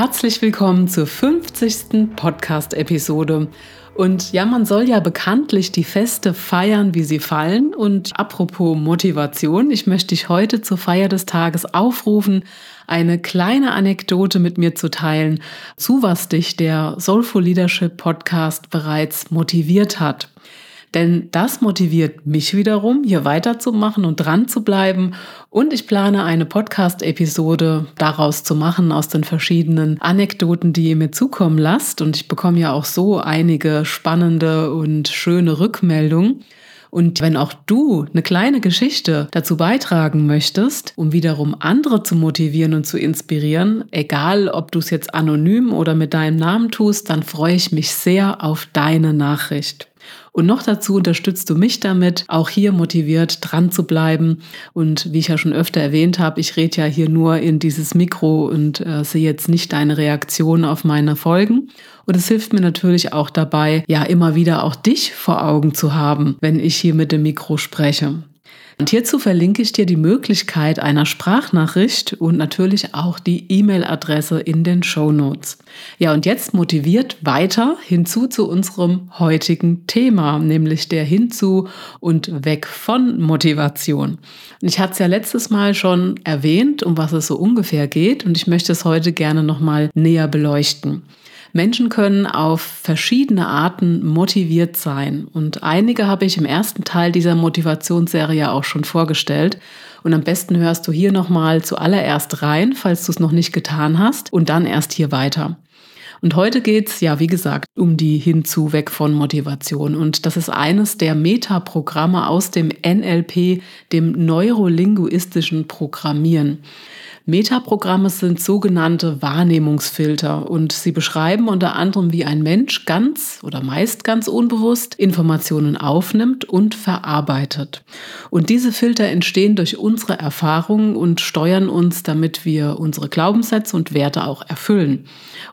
Herzlich willkommen zur 50. Podcast-Episode. Und ja, man soll ja bekanntlich die Feste feiern, wie sie fallen. Und apropos Motivation, ich möchte dich heute zur Feier des Tages aufrufen, eine kleine Anekdote mit mir zu teilen, zu was dich der Soulful Leadership Podcast bereits motiviert hat. Denn das motiviert mich wiederum, hier weiterzumachen und dran zu bleiben. Und ich plane eine Podcast-Episode daraus zu machen, aus den verschiedenen Anekdoten, die ihr mir zukommen lasst. Und ich bekomme ja auch so einige spannende und schöne Rückmeldungen. Und wenn auch du eine kleine Geschichte dazu beitragen möchtest, um wiederum andere zu motivieren und zu inspirieren, egal ob du es jetzt anonym oder mit deinem Namen tust, dann freue ich mich sehr auf deine Nachricht. Und noch dazu unterstützt du mich damit, auch hier motiviert dran zu bleiben. Und wie ich ja schon öfter erwähnt habe, ich rede ja hier nur in dieses Mikro und äh, sehe jetzt nicht deine Reaktion auf meine Folgen. Und es hilft mir natürlich auch dabei, ja immer wieder auch dich vor Augen zu haben, wenn ich hier mit dem Mikro spreche. Und hierzu verlinke ich dir die Möglichkeit einer Sprachnachricht und natürlich auch die E-Mail-Adresse in den Show Notes. Ja, und jetzt motiviert weiter hinzu zu unserem heutigen Thema, nämlich der hinzu und weg von Motivation. Ich hatte es ja letztes Mal schon erwähnt, um was es so ungefähr geht, und ich möchte es heute gerne nochmal näher beleuchten. Menschen können auf verschiedene Arten motiviert sein. Und einige habe ich im ersten Teil dieser Motivationsserie auch schon vorgestellt. Und am besten hörst du hier nochmal zuallererst rein, falls du es noch nicht getan hast, und dann erst hier weiter. Und heute geht's ja, wie gesagt, um die Hinzu von Motivation. Und das ist eines der Metaprogramme aus dem NLP, dem neurolinguistischen Programmieren. Metaprogramme sind sogenannte Wahrnehmungsfilter und sie beschreiben unter anderem, wie ein Mensch ganz oder meist ganz unbewusst Informationen aufnimmt und verarbeitet. Und diese Filter entstehen durch unsere Erfahrungen und steuern uns, damit wir unsere Glaubenssätze und Werte auch erfüllen.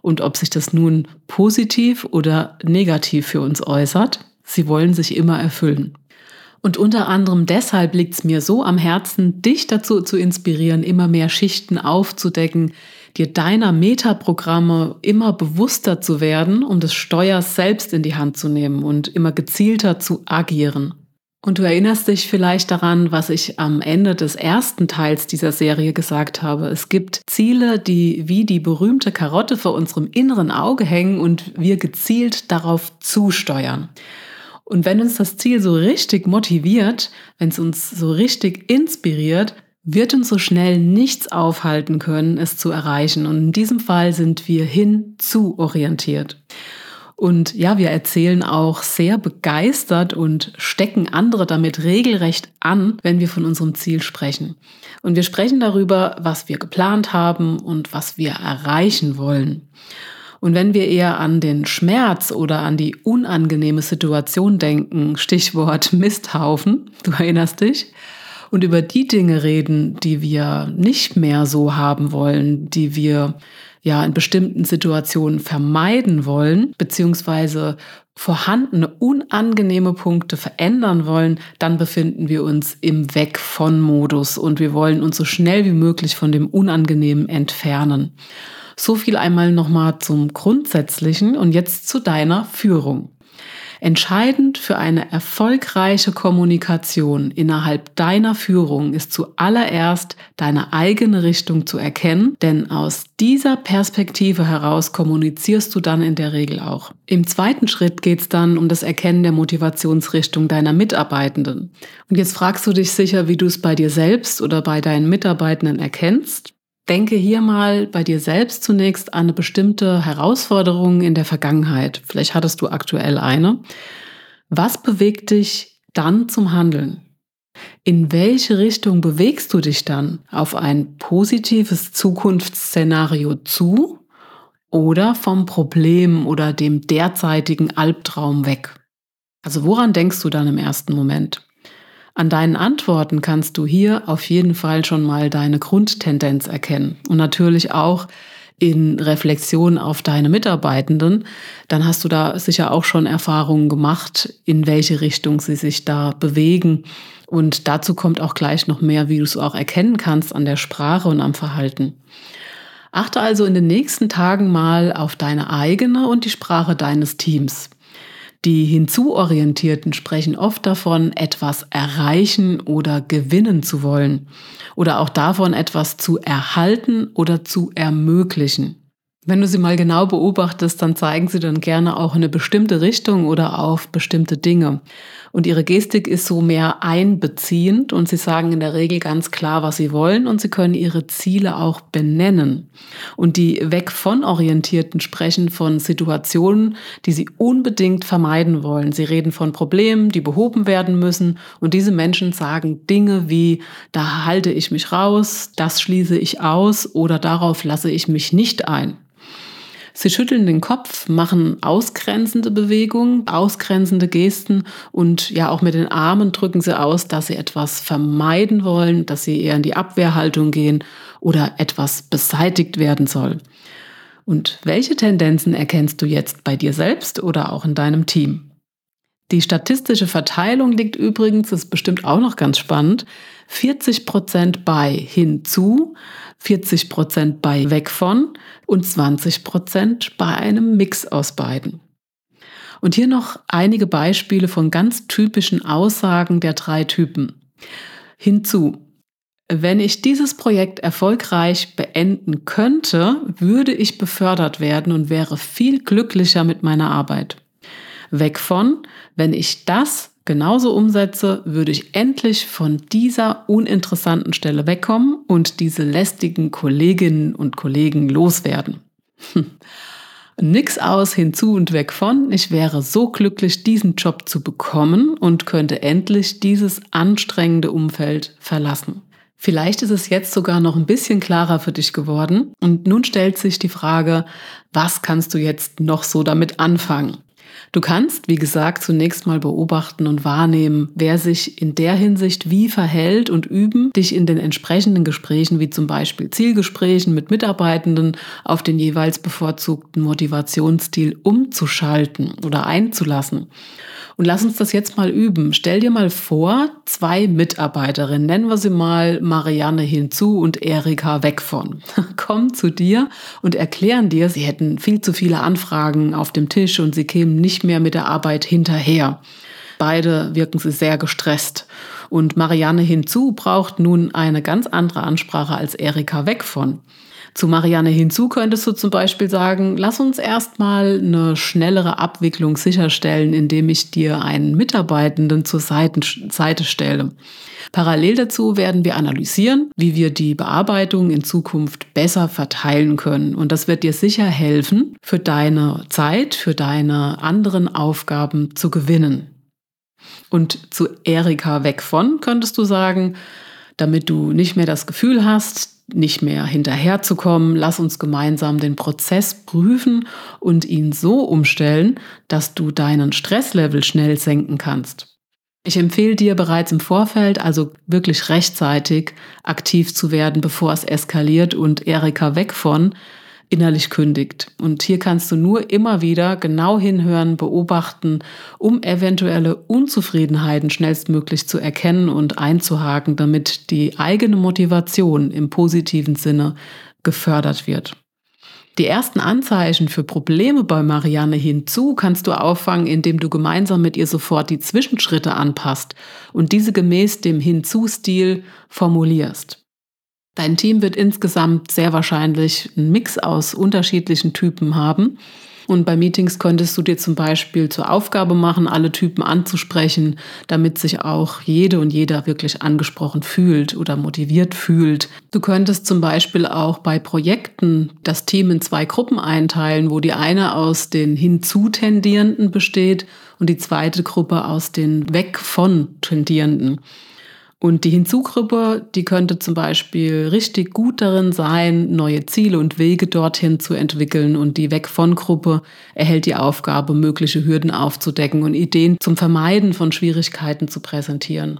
Und ob sich das nun positiv oder negativ für uns äußert, sie wollen sich immer erfüllen. Und unter anderem deshalb liegt es mir so am Herzen, dich dazu zu inspirieren, immer mehr Schichten aufzudecken, dir deiner Metaprogramme immer bewusster zu werden, um das Steuer selbst in die Hand zu nehmen und immer gezielter zu agieren. Und du erinnerst dich vielleicht daran, was ich am Ende des ersten Teils dieser Serie gesagt habe. Es gibt Ziele, die wie die berühmte Karotte vor unserem inneren Auge hängen und wir gezielt darauf zusteuern. Und wenn uns das Ziel so richtig motiviert, wenn es uns so richtig inspiriert, wird uns so schnell nichts aufhalten können, es zu erreichen. Und in diesem Fall sind wir hinzu orientiert. Und ja, wir erzählen auch sehr begeistert und stecken andere damit regelrecht an, wenn wir von unserem Ziel sprechen. Und wir sprechen darüber, was wir geplant haben und was wir erreichen wollen. Und wenn wir eher an den Schmerz oder an die unangenehme Situation denken, Stichwort Misthaufen, du erinnerst dich, und über die Dinge reden, die wir nicht mehr so haben wollen, die wir ja in bestimmten Situationen vermeiden wollen, beziehungsweise vorhandene unangenehme Punkte verändern wollen, dann befinden wir uns im Weg von Modus und wir wollen uns so schnell wie möglich von dem Unangenehmen entfernen. So viel einmal nochmal zum Grundsätzlichen und jetzt zu deiner Führung. Entscheidend für eine erfolgreiche Kommunikation innerhalb deiner Führung ist zuallererst deine eigene Richtung zu erkennen, denn aus dieser Perspektive heraus kommunizierst du dann in der Regel auch. Im zweiten Schritt geht es dann um das Erkennen der Motivationsrichtung deiner Mitarbeitenden. Und jetzt fragst du dich sicher, wie du es bei dir selbst oder bei deinen Mitarbeitenden erkennst. Denke hier mal bei dir selbst zunächst an eine bestimmte Herausforderung in der Vergangenheit. Vielleicht hattest du aktuell eine. Was bewegt dich dann zum Handeln? In welche Richtung bewegst du dich dann? Auf ein positives Zukunftsszenario zu oder vom Problem oder dem derzeitigen Albtraum weg? Also woran denkst du dann im ersten Moment? An deinen Antworten kannst du hier auf jeden Fall schon mal deine Grundtendenz erkennen und natürlich auch in Reflexion auf deine Mitarbeitenden, dann hast du da sicher auch schon Erfahrungen gemacht, in welche Richtung sie sich da bewegen. Und dazu kommt auch gleich noch mehr, wie du es auch erkennen kannst an der Sprache und am Verhalten. Achte also in den nächsten Tagen mal auf deine eigene und die Sprache deines Teams. Die Hinzuorientierten sprechen oft davon, etwas erreichen oder gewinnen zu wollen oder auch davon, etwas zu erhalten oder zu ermöglichen. Wenn du sie mal genau beobachtest, dann zeigen sie dann gerne auch eine bestimmte Richtung oder auf bestimmte Dinge. Und ihre Gestik ist so mehr einbeziehend und sie sagen in der Regel ganz klar, was sie wollen und sie können ihre Ziele auch benennen. Und die weg von Orientierten sprechen von Situationen, die sie unbedingt vermeiden wollen. Sie reden von Problemen, die behoben werden müssen und diese Menschen sagen Dinge wie, da halte ich mich raus, das schließe ich aus oder darauf lasse ich mich nicht ein. Sie schütteln den Kopf, machen ausgrenzende Bewegungen, ausgrenzende Gesten und ja auch mit den Armen drücken sie aus, dass sie etwas vermeiden wollen, dass sie eher in die Abwehrhaltung gehen oder etwas beseitigt werden soll. Und welche Tendenzen erkennst du jetzt bei dir selbst oder auch in deinem Team? Die statistische Verteilung liegt übrigens, das ist bestimmt auch noch ganz spannend, 40 Prozent bei hinzu, 40 Prozent bei weg von und 20 Prozent bei einem Mix aus beiden. Und hier noch einige Beispiele von ganz typischen Aussagen der drei Typen. Hinzu, wenn ich dieses Projekt erfolgreich beenden könnte, würde ich befördert werden und wäre viel glücklicher mit meiner Arbeit. Weg von, wenn ich das genauso umsetze, würde ich endlich von dieser uninteressanten Stelle wegkommen und diese lästigen Kolleginnen und Kollegen loswerden. Hm. Nix aus, hinzu und weg von. Ich wäre so glücklich, diesen Job zu bekommen und könnte endlich dieses anstrengende Umfeld verlassen. Vielleicht ist es jetzt sogar noch ein bisschen klarer für dich geworden. Und nun stellt sich die Frage, was kannst du jetzt noch so damit anfangen? Du kannst, wie gesagt, zunächst mal beobachten und wahrnehmen, wer sich in der Hinsicht wie verhält und üben, dich in den entsprechenden Gesprächen, wie zum Beispiel Zielgesprächen mit Mitarbeitenden, auf den jeweils bevorzugten Motivationsstil umzuschalten oder einzulassen. Und lass uns das jetzt mal üben. Stell dir mal vor, zwei Mitarbeiterinnen, nennen wir sie mal Marianne hinzu und Erika weg von, kommen zu dir und erklären dir, sie hätten viel zu viele Anfragen auf dem Tisch und sie kämen nicht mehr mit der Arbeit hinterher. Beide wirken sie sehr gestresst. Und Marianne hinzu braucht nun eine ganz andere Ansprache als Erika weg von. Zu Marianne hinzu könntest du zum Beispiel sagen, lass uns erstmal eine schnellere Abwicklung sicherstellen, indem ich dir einen Mitarbeitenden zur Seite stelle. Parallel dazu werden wir analysieren, wie wir die Bearbeitung in Zukunft besser verteilen können. Und das wird dir sicher helfen, für deine Zeit, für deine anderen Aufgaben zu gewinnen. Und zu Erika weg von könntest du sagen, damit du nicht mehr das Gefühl hast, nicht mehr hinterherzukommen. Lass uns gemeinsam den Prozess prüfen und ihn so umstellen, dass du deinen Stresslevel schnell senken kannst. Ich empfehle dir bereits im Vorfeld, also wirklich rechtzeitig aktiv zu werden, bevor es eskaliert und Erika weg von innerlich kündigt. Und hier kannst du nur immer wieder genau hinhören, beobachten, um eventuelle Unzufriedenheiten schnellstmöglich zu erkennen und einzuhaken, damit die eigene Motivation im positiven Sinne gefördert wird. Die ersten Anzeichen für Probleme bei Marianne hinzu kannst du auffangen, indem du gemeinsam mit ihr sofort die Zwischenschritte anpasst und diese gemäß dem Hinzu-Stil formulierst. Dein Team wird insgesamt sehr wahrscheinlich einen Mix aus unterschiedlichen Typen haben und bei Meetings könntest du dir zum Beispiel zur Aufgabe machen, alle Typen anzusprechen, damit sich auch jede und jeder wirklich angesprochen fühlt oder motiviert fühlt. Du könntest zum Beispiel auch bei Projekten das Team in zwei Gruppen einteilen, wo die eine aus den hinzutendierenden besteht und die zweite Gruppe aus den weg von tendierenden. Und die Hinzugruppe, die könnte zum Beispiel richtig gut darin sein, neue Ziele und Wege dorthin zu entwickeln. Und die Weg von Gruppe erhält die Aufgabe, mögliche Hürden aufzudecken und Ideen zum Vermeiden von Schwierigkeiten zu präsentieren.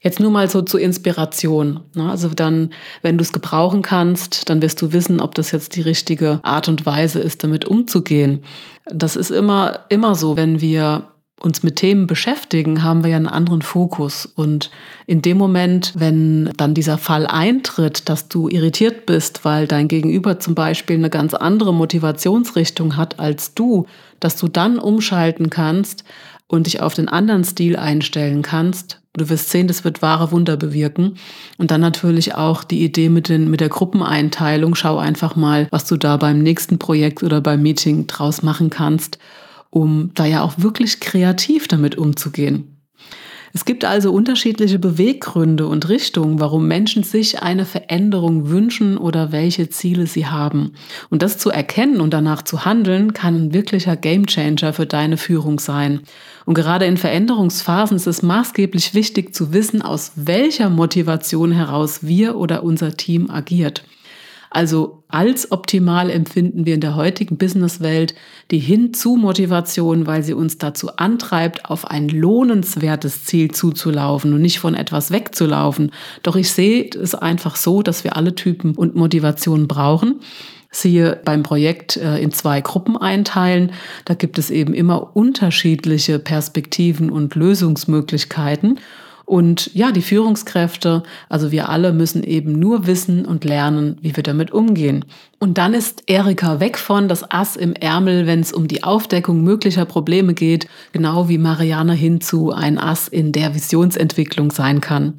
Jetzt nur mal so zur Inspiration. Ne? Also dann, wenn du es gebrauchen kannst, dann wirst du wissen, ob das jetzt die richtige Art und Weise ist, damit umzugehen. Das ist immer, immer so, wenn wir uns mit Themen beschäftigen, haben wir ja einen anderen Fokus. Und in dem Moment, wenn dann dieser Fall eintritt, dass du irritiert bist, weil dein Gegenüber zum Beispiel eine ganz andere Motivationsrichtung hat als du, dass du dann umschalten kannst und dich auf den anderen Stil einstellen kannst. Du wirst sehen, das wird wahre Wunder bewirken. Und dann natürlich auch die Idee mit, den, mit der Gruppeneinteilung. Schau einfach mal, was du da beim nächsten Projekt oder beim Meeting draus machen kannst um da ja auch wirklich kreativ damit umzugehen. Es gibt also unterschiedliche Beweggründe und Richtungen, warum Menschen sich eine Veränderung wünschen oder welche Ziele sie haben. Und das zu erkennen und danach zu handeln, kann ein wirklicher Gamechanger für deine Führung sein. Und gerade in Veränderungsphasen ist es maßgeblich wichtig zu wissen, aus welcher Motivation heraus wir oder unser Team agiert. Also als optimal empfinden wir in der heutigen Businesswelt die Hinzu-Motivation, weil sie uns dazu antreibt, auf ein lohnenswertes Ziel zuzulaufen und nicht von etwas wegzulaufen. Doch ich sehe es einfach so, dass wir alle Typen und Motivationen brauchen siehe beim Projekt äh, in zwei Gruppen einteilen. Da gibt es eben immer unterschiedliche Perspektiven und Lösungsmöglichkeiten. Und ja, die Führungskräfte, also wir alle müssen eben nur wissen und lernen, wie wir damit umgehen. Und dann ist Erika weg von das Ass im Ärmel, wenn es um die Aufdeckung möglicher Probleme geht, genau wie Marianne hinzu ein Ass in der Visionsentwicklung sein kann.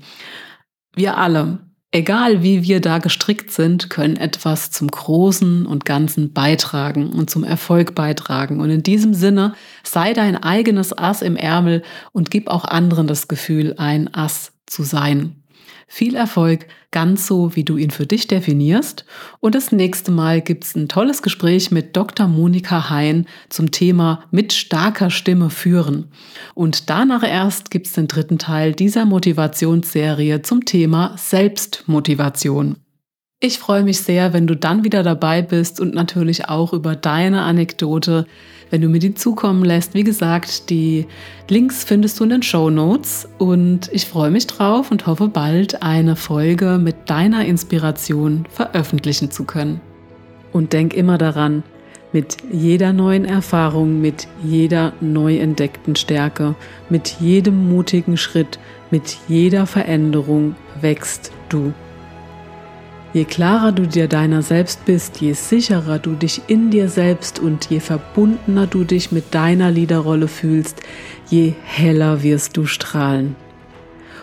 Wir alle, egal wie wir da gestrickt sind, können etwas zum Großen und Ganzen beitragen und zum Erfolg beitragen. Und in diesem Sinne sei dein eigenes Ass im Ärmel und gib auch anderen das Gefühl, ein Ass zu sein. Viel Erfolg, ganz so, wie du ihn für dich definierst. Und das nächste Mal gibt es ein tolles Gespräch mit Dr. Monika Hein zum Thema mit starker Stimme führen. Und danach erst gibt es den dritten Teil dieser Motivationsserie zum Thema Selbstmotivation. Ich freue mich sehr, wenn du dann wieder dabei bist und natürlich auch über deine Anekdote, wenn du mir die zukommen lässt. Wie gesagt, die Links findest du in den Show Notes und ich freue mich drauf und hoffe bald eine Folge mit deiner Inspiration veröffentlichen zu können. Und denk immer daran, mit jeder neuen Erfahrung, mit jeder neu entdeckten Stärke, mit jedem mutigen Schritt, mit jeder Veränderung wächst du. Je klarer du dir deiner selbst bist, je sicherer du dich in dir selbst und je verbundener du dich mit deiner Liederrolle fühlst, je heller wirst du strahlen.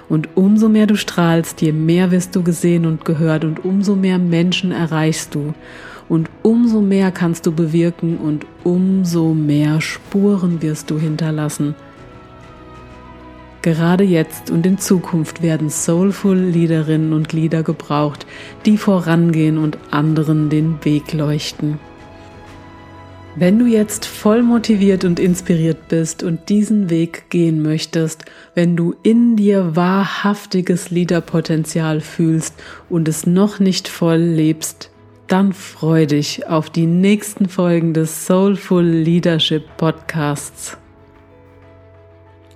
Und umso mehr du strahlst, je mehr wirst du gesehen und gehört und umso mehr Menschen erreichst du. Und umso mehr kannst du bewirken und umso mehr Spuren wirst du hinterlassen. Gerade jetzt und in Zukunft werden soulful Liederinnen und Lieder gebraucht, die vorangehen und anderen den Weg leuchten. Wenn du jetzt voll motiviert und inspiriert bist und diesen Weg gehen möchtest, wenn du in dir wahrhaftiges Liederpotenzial fühlst und es noch nicht voll lebst, dann freu dich auf die nächsten Folgen des Soulful Leadership Podcasts.